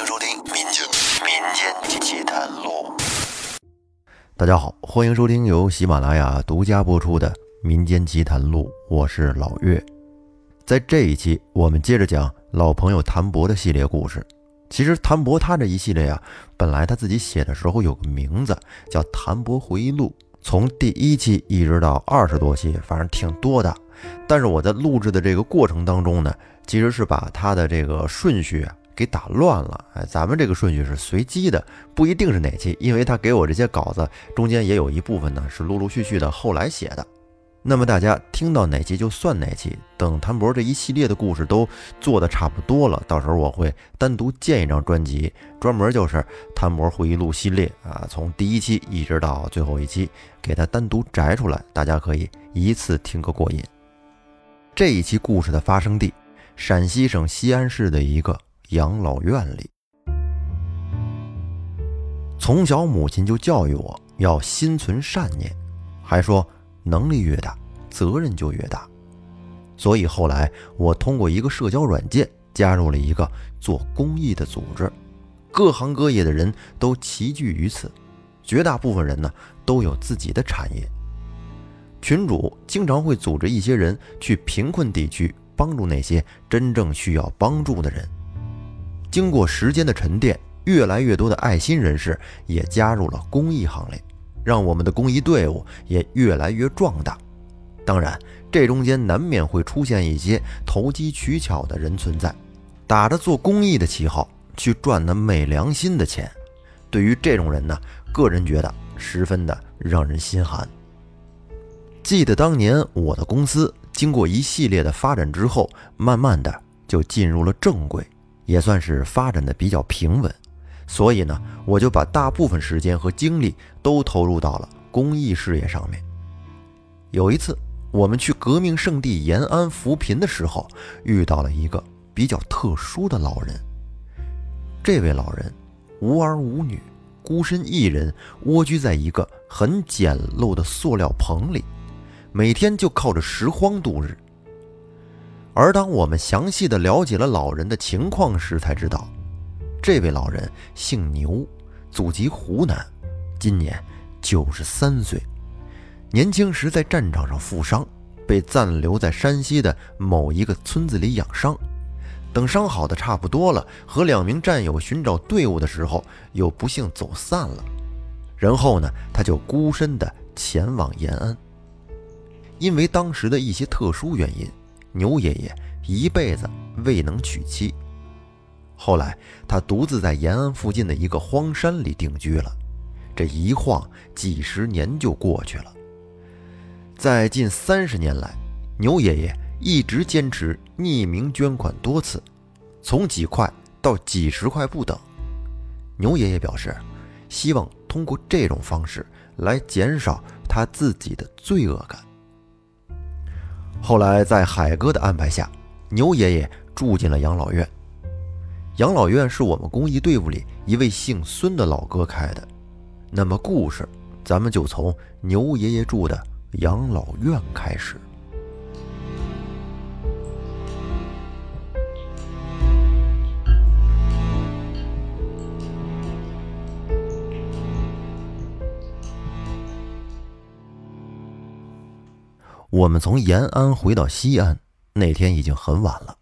迎收听《民间民间奇谈录》。大家好，欢迎收听由喜马拉雅独家播出的《民间奇谈录》，我是老岳。在这一期，我们接着讲老朋友谭博的系列故事。其实谭博他这一系列啊，本来他自己写的时候有个名字叫《谭博回忆录》，从第一期一直到二十多期，反正挺多的。但是我在录制的这个过程当中呢，其实是把他的这个顺序啊给打乱了。哎，咱们这个顺序是随机的，不一定是哪期，因为他给我这些稿子中间也有一部分呢是陆陆续续的后来写的。那么大家听到哪期就算哪期。等谭博这一系列的故事都做的差不多了，到时候我会单独建一张专辑，专门就是谭博回忆录系列啊，从第一期一直到最后一期，给它单独摘出来，大家可以一次听个过瘾。这一期故事的发生地，陕西省西安市的一个养老院里。从小母亲就教育我要心存善念，还说。能力越大，责任就越大。所以后来我通过一个社交软件加入了一个做公益的组织，各行各业的人都齐聚于此，绝大部分人呢都有自己的产业。群主经常会组织一些人去贫困地区帮助那些真正需要帮助的人。经过时间的沉淀，越来越多的爱心人士也加入了公益行列。让我们的公益队伍也越来越壮大。当然，这中间难免会出现一些投机取巧的人存在，打着做公益的旗号去赚那昧良心的钱。对于这种人呢，个人觉得十分的让人心寒。记得当年我的公司经过一系列的发展之后，慢慢的就进入了正轨，也算是发展的比较平稳。所以呢，我就把大部分时间和精力都投入到了公益事业上面。有一次，我们去革命圣地延安扶贫的时候，遇到了一个比较特殊的老人。这位老人无儿无女，孤身一人蜗居在一个很简陋的塑料棚里，每天就靠着拾荒度日。而当我们详细的了解了老人的情况时，才知道。这位老人姓牛，祖籍湖南，今年九十三岁。年轻时在战场上负伤，被暂留在山西的某一个村子里养伤。等伤好的差不多了，和两名战友寻找队伍的时候，又不幸走散了。然后呢，他就孤身的前往延安。因为当时的一些特殊原因，牛爷爷一辈子未能娶妻。后来，他独自在延安附近的一个荒山里定居了。这一晃几十年就过去了。在近三十年来，牛爷爷一直坚持匿名捐款多次，从几块到几十块不等。牛爷爷表示，希望通过这种方式来减少他自己的罪恶感。后来，在海哥的安排下，牛爷爷住进了养老院。养老院是我们公益队伍里一位姓孙的老哥开的，那么故事咱们就从牛爷爷住的养老院开始。我们从延安回到西安那天已经很晚了。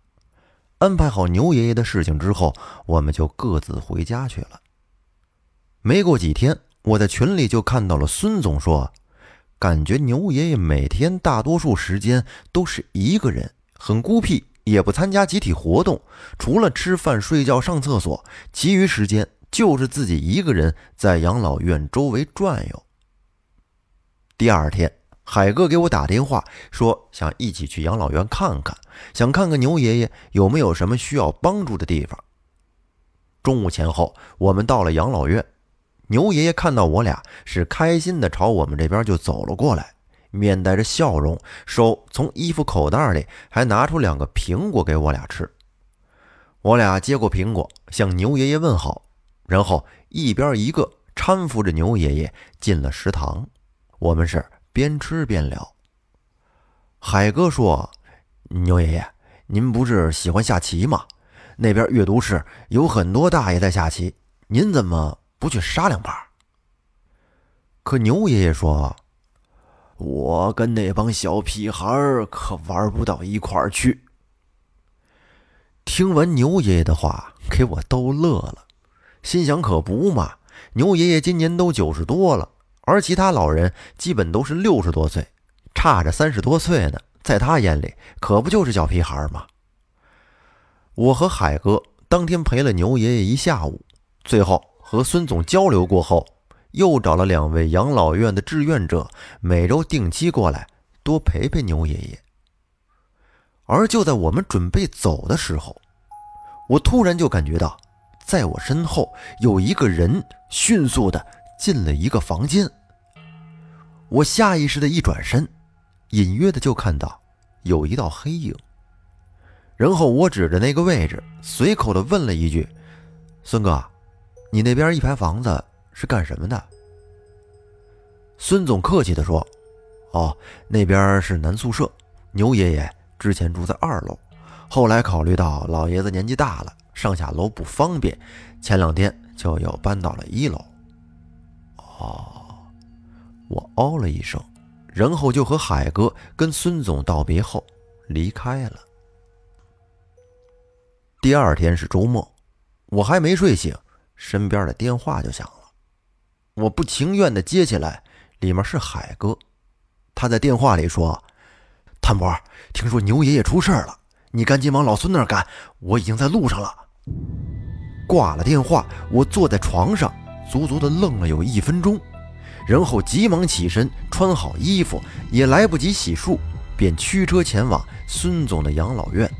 安排好牛爷爷的事情之后，我们就各自回家去了。没过几天，我在群里就看到了孙总说，感觉牛爷爷每天大多数时间都是一个人，很孤僻，也不参加集体活动，除了吃饭、睡觉、上厕所，其余时间就是自己一个人在养老院周围转悠。第二天。海哥给我打电话说，想一起去养老院看看，想看看牛爷爷有没有什么需要帮助的地方。中午前后，我们到了养老院，牛爷爷看到我俩，是开心的朝我们这边就走了过来，面带着笑容，手从衣服口袋里还拿出两个苹果给我俩吃。我俩接过苹果，向牛爷爷问好，然后一边一个搀扶着牛爷爷进了食堂。我们是。边吃边聊。海哥说：“牛爷爷，您不是喜欢下棋吗？那边阅读室有很多大爷在下棋，您怎么不去杀两盘？”可牛爷爷说：“我跟那帮小屁孩可玩不到一块儿去。”听完牛爷爷的话，给我逗乐了，心想：可不嘛，牛爷爷今年都九十多了，而其他老人基本都是六十多岁，差着三十多岁呢，在他眼里可不就是小屁孩吗？我和海哥当天陪了牛爷爷一下午，最后和孙总交流过后，又找了两位养老院的志愿者，每周定期过来多陪陪牛爷爷。而就在我们准备走的时候，我突然就感觉到，在我身后有一个人迅速的进了一个房间。我下意识的一转身，隐约的就看到有一道黑影。然后我指着那个位置，随口的问了一句：“孙哥，你那边一排房子是干什么的？”孙总客气的说：“哦，那边是男宿舍，牛爷爷。”之前住在二楼，后来考虑到老爷子年纪大了，上下楼不方便，前两天就又搬到了一楼。哦，我哦了一声，然后就和海哥跟孙总道别后离开了。第二天是周末，我还没睡醒，身边的电话就响了。我不情愿的接起来，里面是海哥，他在电话里说。谭博，听说牛爷爷出事了，你赶紧往老孙那儿赶，我已经在路上了。挂了电话，我坐在床上，足足的愣了有一分钟，然后急忙起身，穿好衣服，也来不及洗漱，便驱车前往孙总的养老院。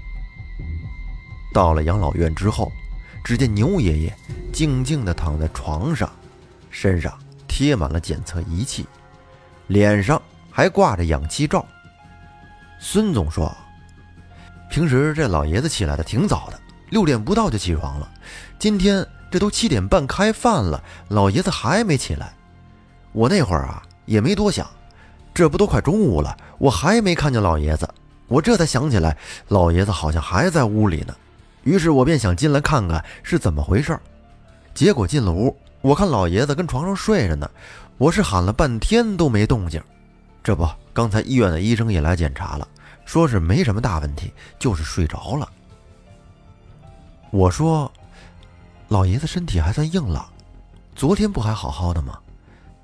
到了养老院之后，只见牛爷爷静静地躺在床上，身上贴满了检测仪器，脸上还挂着氧气罩。孙总说：“平时这老爷子起来的挺早的，六点不到就起床了。今天这都七点半开饭了，老爷子还没起来。我那会儿啊也没多想，这不都快中午了，我还没看见老爷子。我这才想起来，老爷子好像还在屋里呢。于是我便想进来看看是怎么回事。结果进了屋，我看老爷子跟床上睡着呢，我是喊了半天都没动静。这不。”刚才医院的医生也来检查了，说是没什么大问题，就是睡着了。我说：“老爷子身体还算硬朗，昨天不还好好的吗？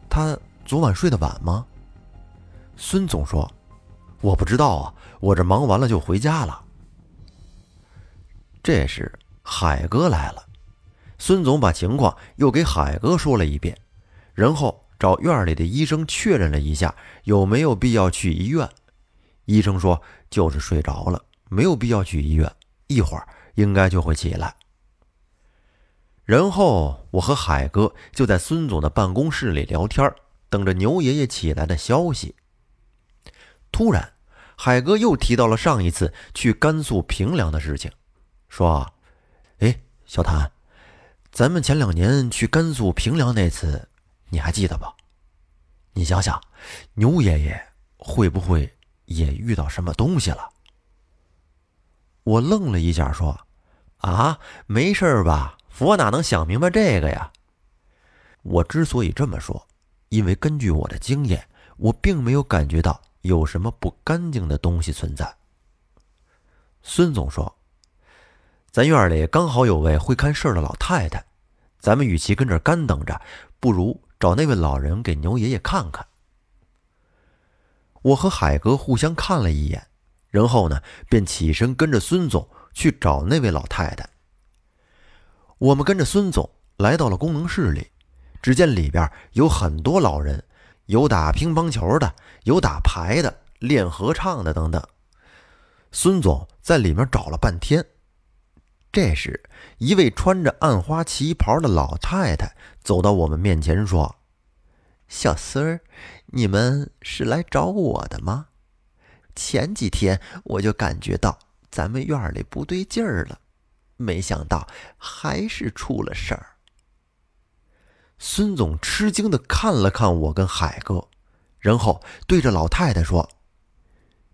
他昨晚睡得晚吗？”孙总说：“我不知道啊，我这忙完了就回家了。”这时海哥来了，孙总把情况又给海哥说了一遍，然后。找院里的医生确认了一下有没有必要去医院，医生说就是睡着了，没有必要去医院，一会儿应该就会起来。然后我和海哥就在孙总的办公室里聊天，等着牛爷爷起来的消息。突然，海哥又提到了上一次去甘肃平凉的事情，说：“哎，小谭，咱们前两年去甘肃平凉那次。”你还记得吧？你想想，牛爷爷会不会也遇到什么东西了？我愣了一下，说：“啊，没事吧？我哪能想明白这个呀？”我之所以这么说，因为根据我的经验，我并没有感觉到有什么不干净的东西存在。孙总说：“咱院里刚好有位会看事儿的老太太，咱们与其跟这干等着，不如……”找那位老人给牛爷爷看看。我和海哥互相看了一眼，然后呢，便起身跟着孙总去找那位老太太。我们跟着孙总来到了功能室里，只见里边有很多老人，有打乒乓球的，有打牌的，练合唱的等等。孙总在里面找了半天。这时，一位穿着暗花旗袍的老太太走到我们面前，说：“小孙儿，你们是来找我的吗？前几天我就感觉到咱们院里不对劲儿了，没想到还是出了事儿。”孙总吃惊的看了看我跟海哥，然后对着老太太说：“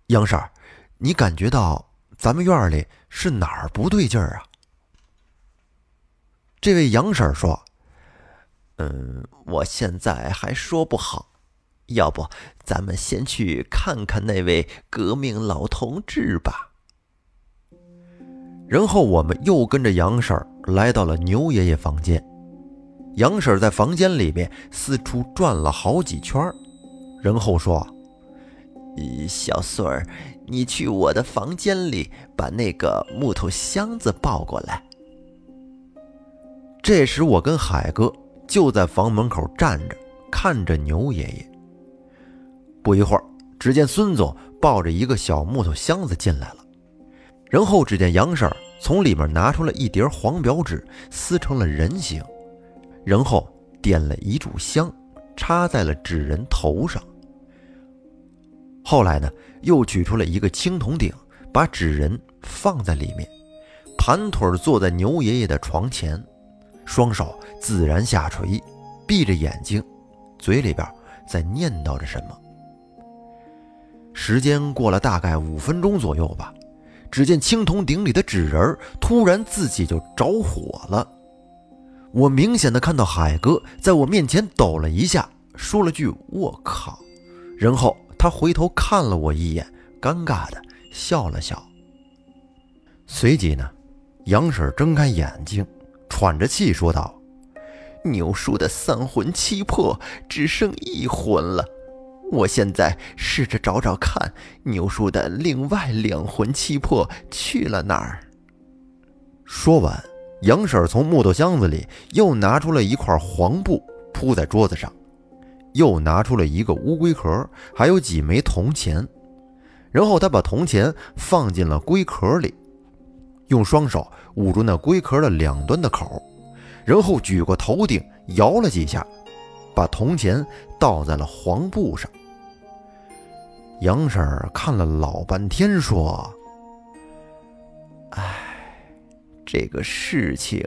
杨婶儿，你感觉到咱们院里是哪儿不对劲儿啊？”这位杨婶说：“嗯，我现在还说不好，要不咱们先去看看那位革命老同志吧。”然后我们又跟着杨婶儿来到了牛爷爷房间。杨婶儿在房间里面四处转了好几圈，然后说：“小孙儿，你去我的房间里把那个木头箱子抱过来。”这时，我跟海哥就在房门口站着，看着牛爷爷。不一会儿，只见孙总抱着一个小木头箱子进来了，然后只见杨婶从里面拿出了一叠黄表纸，撕成了人形。然后点了一炷香，插在了纸人头上。后来呢，又取出了一个青铜鼎，把纸人放在里面，盘腿坐在牛爷爷的床前，双手自然下垂，闭着眼睛，嘴里边在念叨着什么。时间过了大概五分钟左右吧，只见青铜鼎里的纸人突然自己就着火了。我明显的看到海哥在我面前抖了一下，说了句“我靠”，然后他回头看了我一眼，尴尬的笑了笑。随即呢，杨婶睁开眼睛，喘着气说道：“牛叔的三魂七魄只剩一魂了，我现在试着找找看，牛叔的另外两魂七魄去了哪儿。”说完。杨婶从木头箱子里又拿出了一块黄布铺在桌子上，又拿出了一个乌龟壳，还有几枚铜钱。然后她把铜钱放进了龟壳里，用双手捂住那龟壳的两端的口，然后举过头顶摇了几下，把铜钱倒在了黄布上。杨婶儿看了老半天，说：“哎。”这个事情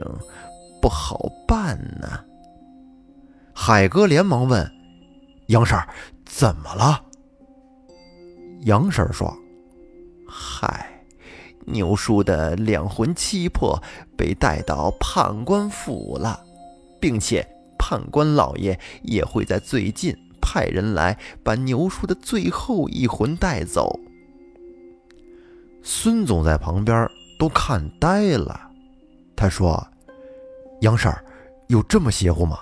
不好办呐。海哥连忙问：“杨婶儿，怎么了？”杨婶儿说：“嗨，牛叔的两魂七魄被带到判官府了，并且判官老爷也会在最近派人来把牛叔的最后一魂带走。”孙总在旁边都看呆了。他说：“杨婶，有这么邪乎吗？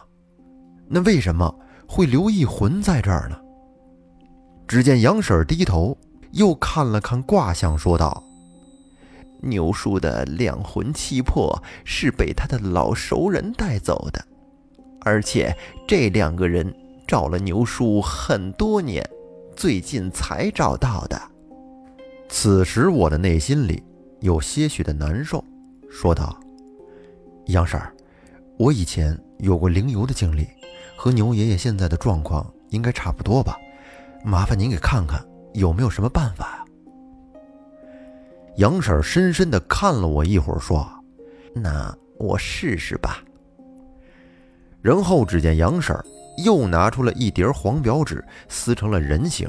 那为什么会留一魂在这儿呢？”只见杨婶低头又看了看卦象，说道：“牛叔的两魂七魄是被他的老熟人带走的，而且这两个人找了牛叔很多年，最近才找到的。”此时我的内心里有些许的难受，说道。杨婶儿，我以前有过灵游的经历，和牛爷爷现在的状况应该差不多吧？麻烦您给看看有没有什么办法啊？杨婶深深的看了我一会儿，说：“那我试试吧。”然后只见杨婶又拿出了一叠黄表纸，撕成了人形，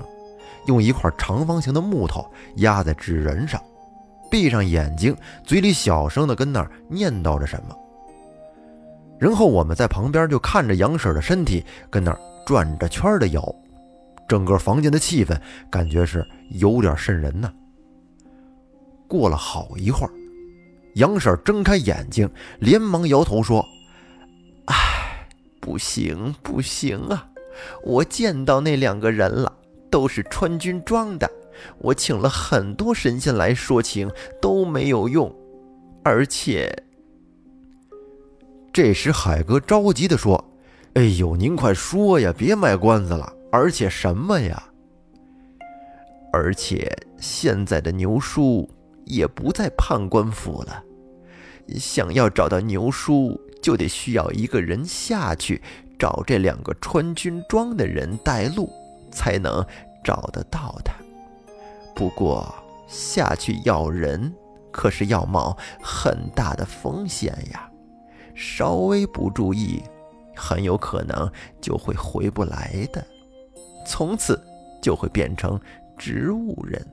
用一块长方形的木头压在纸人上，闭上眼睛，嘴里小声的跟那儿念叨着什么。然后我们在旁边就看着杨婶的身体跟那儿转着圈的摇，整个房间的气氛感觉是有点瘆人呢。过了好一会儿，杨婶睁开眼睛，连忙摇头说：“，不行不行啊！我见到那两个人了，都是穿军装的。我请了很多神仙来说情，都没有用，而且……”这时，海哥着急地说：“哎呦，您快说呀，别卖关子了。而且什么呀？而且现在的牛叔也不在判官府了。想要找到牛叔，就得需要一个人下去找这两个穿军装的人带路，才能找得到他。不过下去要人，可是要冒很大的风险呀。”稍微不注意，很有可能就会回不来的，从此就会变成植物人。